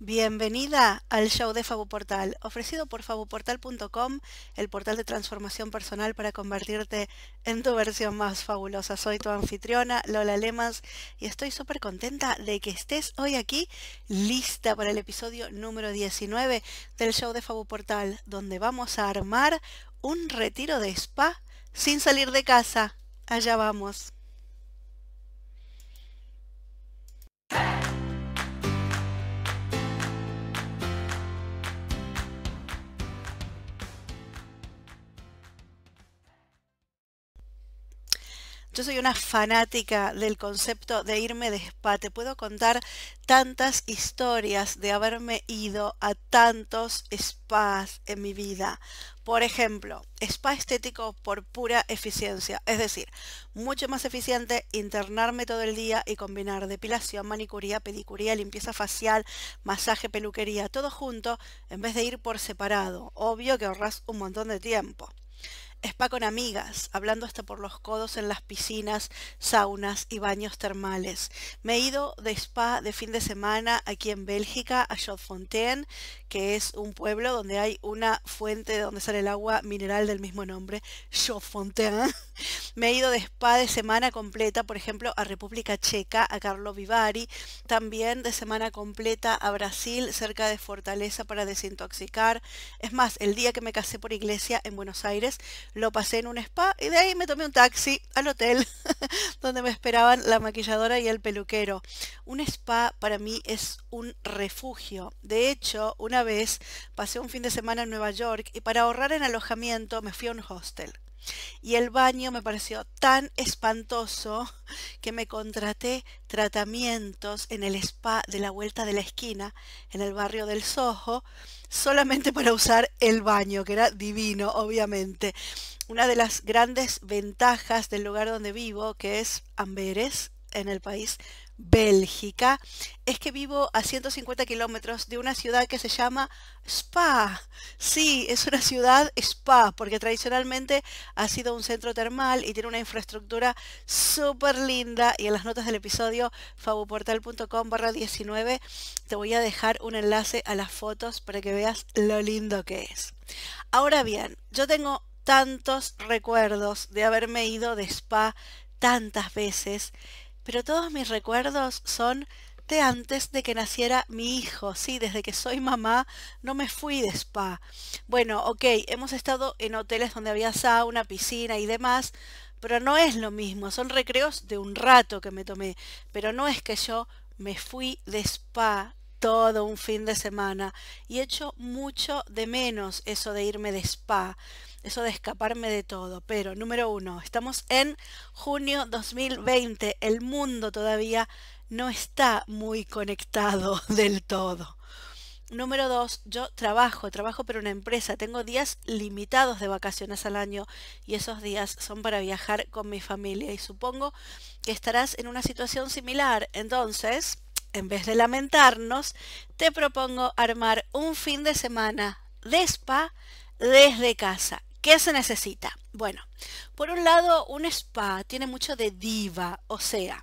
Bienvenida al show de Fabuportal, ofrecido por fabuportal.com, el portal de transformación personal para convertirte en tu versión más fabulosa. Soy tu anfitriona, Lola Lemas, y estoy súper contenta de que estés hoy aquí lista para el episodio número 19 del show de Fabuportal, donde vamos a armar un retiro de spa sin salir de casa. Allá vamos. Yo soy una fanática del concepto de irme de spa. Te puedo contar tantas historias de haberme ido a tantos spas en mi vida. Por ejemplo, spa estético por pura eficiencia, es decir, mucho más eficiente internarme todo el día y combinar depilación, manicuría, pedicuría, limpieza facial, masaje, peluquería, todo junto en vez de ir por separado. Obvio que ahorras un montón de tiempo. Spa con amigas, hablando hasta por los codos en las piscinas, saunas y baños termales. Me he ido de spa de fin de semana aquí en Bélgica, a Chaufontaine, que es un pueblo donde hay una fuente de donde sale el agua mineral del mismo nombre, Chaufontaine. Me he ido de spa de semana completa, por ejemplo, a República Checa, a Carlo Vivari, también de semana completa a Brasil, cerca de Fortaleza para desintoxicar. Es más, el día que me casé por iglesia en Buenos Aires, lo pasé en un spa y de ahí me tomé un taxi al hotel donde me esperaban la maquilladora y el peluquero. Un spa para mí es un refugio. De hecho, una vez pasé un fin de semana en Nueva York y para ahorrar en alojamiento me fui a un hostel. Y el baño me pareció tan espantoso que me contraté tratamientos en el spa de la vuelta de la esquina, en el barrio del Soho, solamente para usar el baño, que era divino, obviamente. Una de las grandes ventajas del lugar donde vivo, que es Amberes, en el país Bélgica, es que vivo a 150 kilómetros de una ciudad que se llama Spa. Sí, es una ciudad Spa, porque tradicionalmente ha sido un centro termal y tiene una infraestructura súper linda. Y en las notas del episodio fabuportal.com barra 19 te voy a dejar un enlace a las fotos para que veas lo lindo que es. Ahora bien, yo tengo tantos recuerdos de haberme ido de spa tantas veces pero todos mis recuerdos son de antes de que naciera mi hijo. Sí, desde que soy mamá no me fui de spa. Bueno, ok, hemos estado en hoteles donde había sauna, piscina y demás, pero no es lo mismo. Son recreos de un rato que me tomé, pero no es que yo me fui de spa todo un fin de semana y echo mucho de menos eso de irme de spa eso de escaparme de todo. Pero número uno, estamos en junio 2020, el mundo todavía no está muy conectado del todo. Número dos, yo trabajo, trabajo para una empresa, tengo días limitados de vacaciones al año y esos días son para viajar con mi familia y supongo que estarás en una situación similar. Entonces, en vez de lamentarnos, te propongo armar un fin de semana de spa desde casa. ¿Qué se necesita? Bueno, por un lado, un spa tiene mucho de diva, o sea,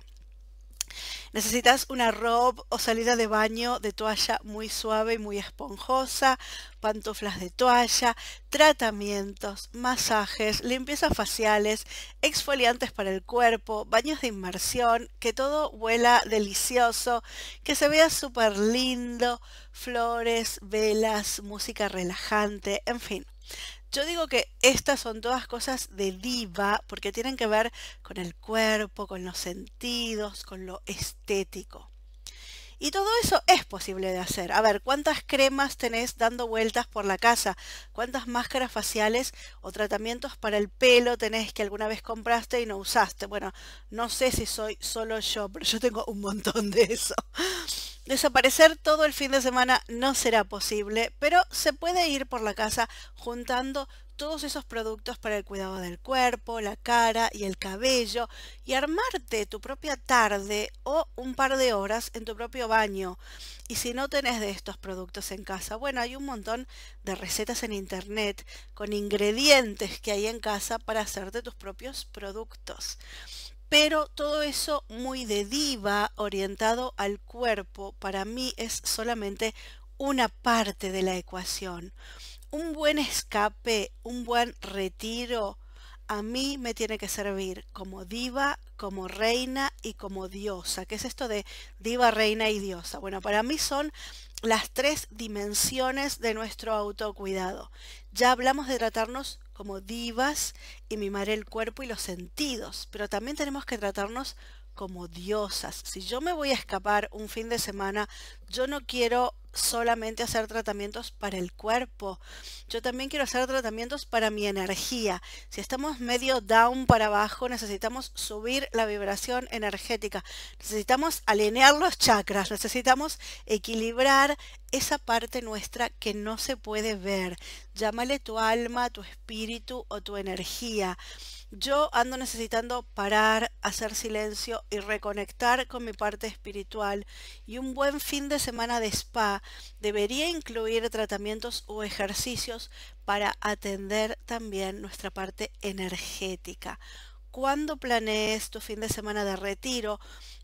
Necesitas una robe o salida de baño de toalla muy suave y muy esponjosa, pantuflas de toalla, tratamientos, masajes, limpiezas faciales, exfoliantes para el cuerpo, baños de inmersión, que todo huela delicioso, que se vea súper lindo, flores, velas, música relajante, en fin. Yo digo que estas son todas cosas de diva porque tienen que ver con el cuerpo, con los sentidos, con lo estético. Y todo eso es posible de hacer. A ver, ¿cuántas cremas tenés dando vueltas por la casa? ¿Cuántas máscaras faciales o tratamientos para el pelo tenés que alguna vez compraste y no usaste? Bueno, no sé si soy solo yo, pero yo tengo un montón de eso. Desaparecer todo el fin de semana no será posible, pero se puede ir por la casa juntando todos esos productos para el cuidado del cuerpo, la cara y el cabello y armarte tu propia tarde o un par de horas en tu propio baño. Y si no tenés de estos productos en casa, bueno, hay un montón de recetas en internet con ingredientes que hay en casa para hacerte tus propios productos. Pero todo eso muy de diva, orientado al cuerpo, para mí es solamente una parte de la ecuación. Un buen escape, un buen retiro, a mí me tiene que servir como diva, como reina y como diosa. ¿Qué es esto de diva, reina y diosa? Bueno, para mí son las tres dimensiones de nuestro autocuidado. Ya hablamos de tratarnos como divas y mimar el cuerpo y los sentidos, pero también tenemos que tratarnos como diosas. Si yo me voy a escapar un fin de semana, yo no quiero solamente hacer tratamientos para el cuerpo. Yo también quiero hacer tratamientos para mi energía. Si estamos medio down para abajo, necesitamos subir la vibración energética. Necesitamos alinear los chakras. Necesitamos equilibrar esa parte nuestra que no se puede ver. Llámale tu alma, tu espíritu o tu energía. Yo ando necesitando parar, hacer silencio y reconectar con mi parte espiritual y un buen fin de semana de spa debería incluir tratamientos o ejercicios para atender también nuestra parte energética. Cuando planees tu fin de semana de retiro,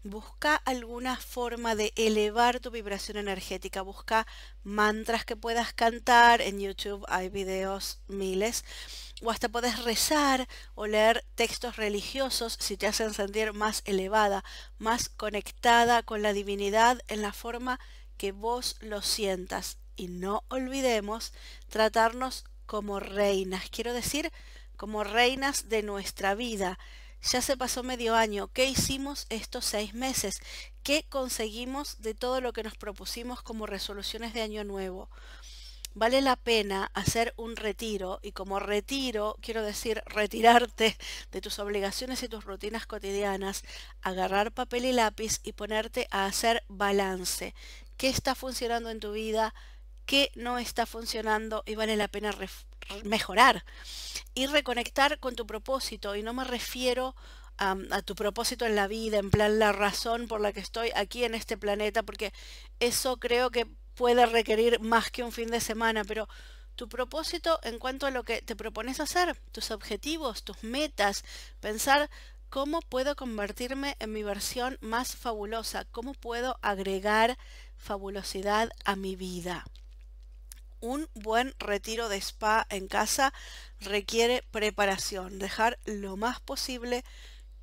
busca alguna forma de elevar tu vibración energética. Busca mantras que puedas cantar. En YouTube hay videos miles o hasta puedes rezar o leer textos religiosos si te hacen sentir más elevada, más conectada con la divinidad en la forma que vos lo sientas. Y no olvidemos tratarnos como reinas, quiero decir, como reinas de nuestra vida. Ya se pasó medio año. ¿Qué hicimos estos seis meses? ¿Qué conseguimos de todo lo que nos propusimos como resoluciones de año nuevo? Vale la pena hacer un retiro y como retiro quiero decir retirarte de tus obligaciones y tus rutinas cotidianas, agarrar papel y lápiz y ponerte a hacer balance. ¿Qué está funcionando en tu vida? ¿Qué no está funcionando y vale la pena mejorar? Y reconectar con tu propósito y no me refiero a, a, tu propósito en la vida, en plan la razón por la que estoy aquí en este planeta, porque eso creo que puede requerir más que un fin de semana, pero tu propósito en cuanto a lo que te propones hacer, tus objetivos, tus metas, pensar cómo puedo convertirme en mi versión más fabulosa, cómo puedo agregar fabulosidad a mi vida. Un buen retiro de spa en casa requiere preparación, dejar lo más posible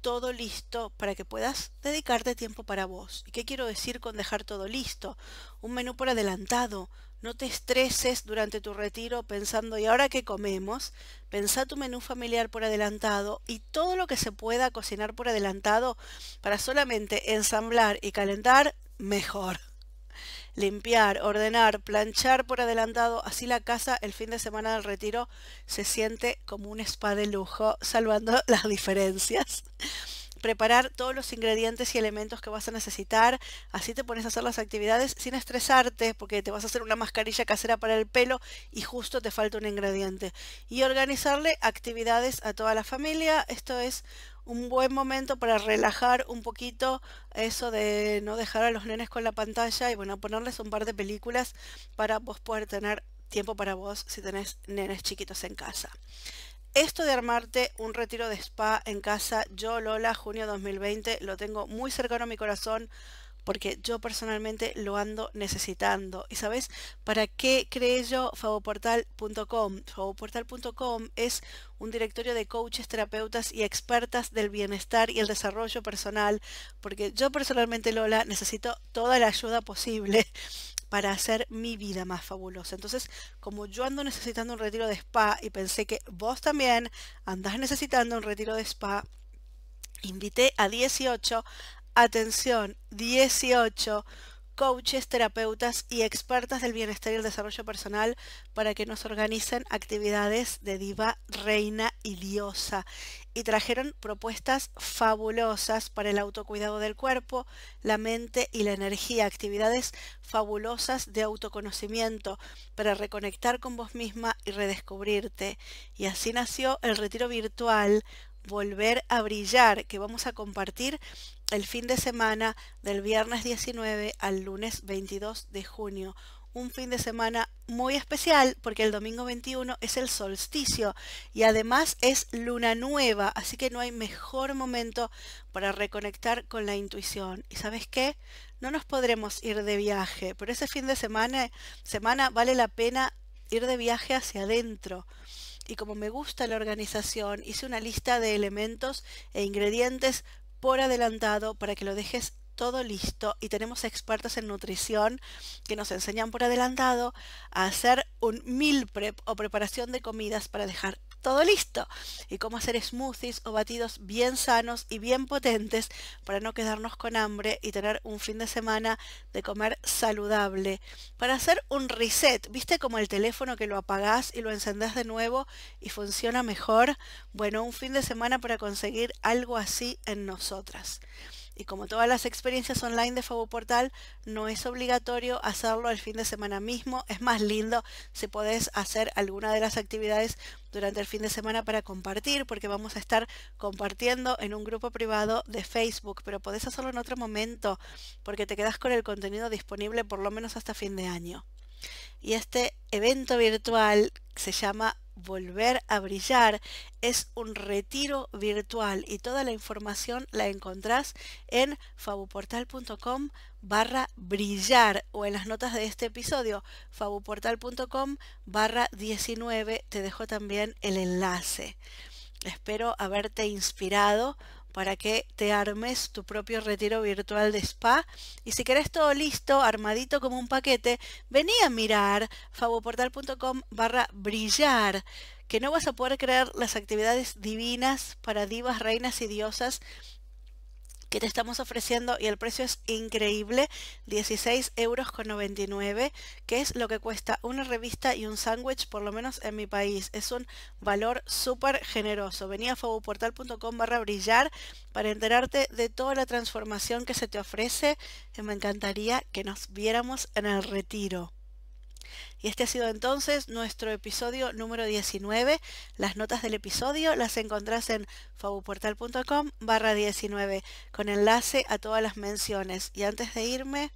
todo listo para que puedas dedicarte tiempo para vos. ¿Y qué quiero decir con dejar todo listo? Un menú por adelantado. No te estreses durante tu retiro pensando, ¿y ahora qué comemos? Pensá tu menú familiar por adelantado y todo lo que se pueda cocinar por adelantado para solamente ensamblar y calentar, mejor limpiar, ordenar, planchar por adelantado, así la casa el fin de semana del retiro se siente como un spa de lujo, salvando las diferencias preparar todos los ingredientes y elementos que vas a necesitar, así te pones a hacer las actividades sin estresarte, porque te vas a hacer una mascarilla casera para el pelo y justo te falta un ingrediente. Y organizarle actividades a toda la familia, esto es un buen momento para relajar un poquito eso de no dejar a los nenes con la pantalla y bueno, ponerles un par de películas para vos poder tener tiempo para vos si tenés nenes chiquitos en casa. Esto de armarte un retiro de spa en casa, yo Lola, junio 2020, lo tengo muy cercano a mi corazón porque yo personalmente lo ando necesitando. ¿Y sabes para qué creé yo favoportal.com? Favoportal.com es un directorio de coaches, terapeutas y expertas del bienestar y el desarrollo personal, porque yo personalmente, Lola, necesito toda la ayuda posible para hacer mi vida más fabulosa. Entonces, como yo ando necesitando un retiro de spa y pensé que vos también andás necesitando un retiro de spa, invité a 18 Atención, 18 coaches, terapeutas y expertas del bienestar y el desarrollo personal para que nos organicen actividades de diva, reina y diosa. Y trajeron propuestas fabulosas para el autocuidado del cuerpo, la mente y la energía, actividades fabulosas de autoconocimiento para reconectar con vos misma y redescubrirte. Y así nació el retiro virtual Volver a Brillar, que vamos a compartir el fin de semana del viernes 19 al lunes 22 de junio. un fin de semana muy especial porque el domingo 21 es el solsticio y además es luna nueva, así que no hay mejor momento para reconectar con la intuición. ¿Y sabes qué? No nos podremos ir de viaje, pero ese fin de semana, semana vale la pena ir de viaje hacia adentro. Y como me gusta la organización, hice una lista de elementos e ingredientes por adelantado para que lo dejes todo listo. Y tenemos expertos en nutrición que nos enseñan por adelantado a hacer un meal prep o preparación de comidas para dejar todo listo y cómo hacer smoothies o batidos bien sanos y bien potentes para no quedarnos con hambre y tener un fin de semana de comer saludable. Para hacer un reset, ¿viste como el teléfono que lo apagás y lo encendés de nuevo y funciona mejor? Bueno, un fin de semana para conseguir algo así en nosotras. Y como todas las experiencias online de Fabu Portal, no es obligatorio hacerlo el fin de semana mismo. Es más lindo si podés hacer alguna de las actividades durante el fin de semana para compartir, porque vamos a estar compartiendo en un grupo privado de Facebook, pero podés hacerlo en otro momento, porque te quedas con el contenido disponible por lo menos hasta fin de año. Y este evento virtual se llama Volver a Brillar es un retiro virtual y toda la información la encontrás en fabuportal.com barra brillar o en las notas de este episodio fabuportal.com barra 19 te dejo también el enlace. Espero haberte inspirado para que te armes tu propio retiro virtual de spa. Y si querés todo listo, armadito como un paquete, vení a mirar faboportal.com barra brillar, que no vas a poder creer las actividades divinas para divas, reinas y diosas que te estamos ofreciendo y el precio es increíble, 16 euros con 99, que es lo que cuesta una revista y un sándwich, por lo menos en mi país. Es un valor súper generoso. Vení a fabuportal.com barra brillar para enterarte de toda la transformación que se te ofrece. Me encantaría que nos viéramos en el retiro. Y este ha sido entonces nuestro episodio número 19. Las notas del episodio las encontrás en fabuportal.com barra 19 con enlace a todas las menciones. Y antes de irme,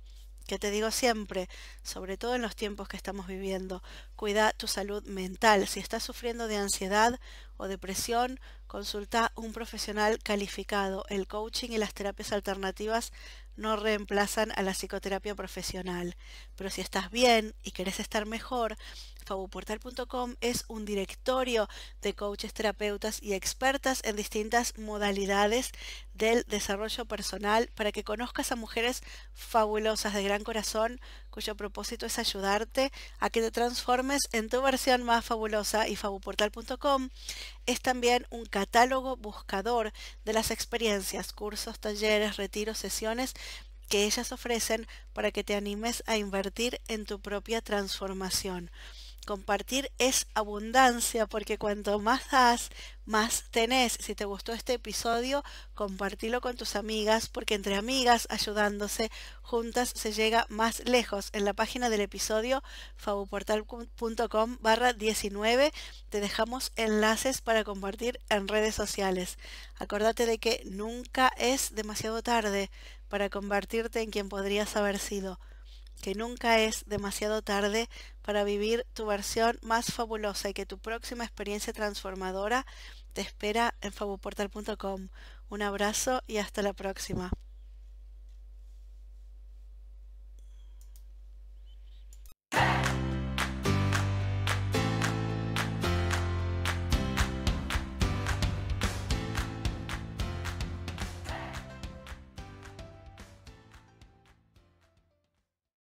que te digo siempre, sobre todo en los tiempos que estamos viviendo, cuida tu salud mental. Si estás sufriendo de ansiedad o depresión, consulta un profesional calificado. El coaching y las terapias alternativas no reemplazan a la psicoterapia profesional. Pero si estás bien y querés estar mejor, fabuportal.com es un directorio de coaches, terapeutas y expertas en distintas modalidades del desarrollo personal para que conozcas a mujeres fabulosas de gran corazón cuyo propósito es ayudarte a que te transformes en tu versión más fabulosa y fabuportal.com es también un catálogo buscador de las experiencias, cursos, talleres, retiros, sesiones que ellas ofrecen para que te animes a invertir en tu propia transformación. Compartir es abundancia porque cuanto más das, más tenés. Si te gustó este episodio, compartilo con tus amigas porque entre amigas, ayudándose, juntas se llega más lejos. En la página del episodio fabuportal.com barra 19 te dejamos enlaces para compartir en redes sociales. Acordate de que nunca es demasiado tarde para convertirte en quien podrías haber sido que nunca es demasiado tarde para vivir tu versión más fabulosa y que tu próxima experiencia transformadora te espera en fabuportal.com. Un abrazo y hasta la próxima.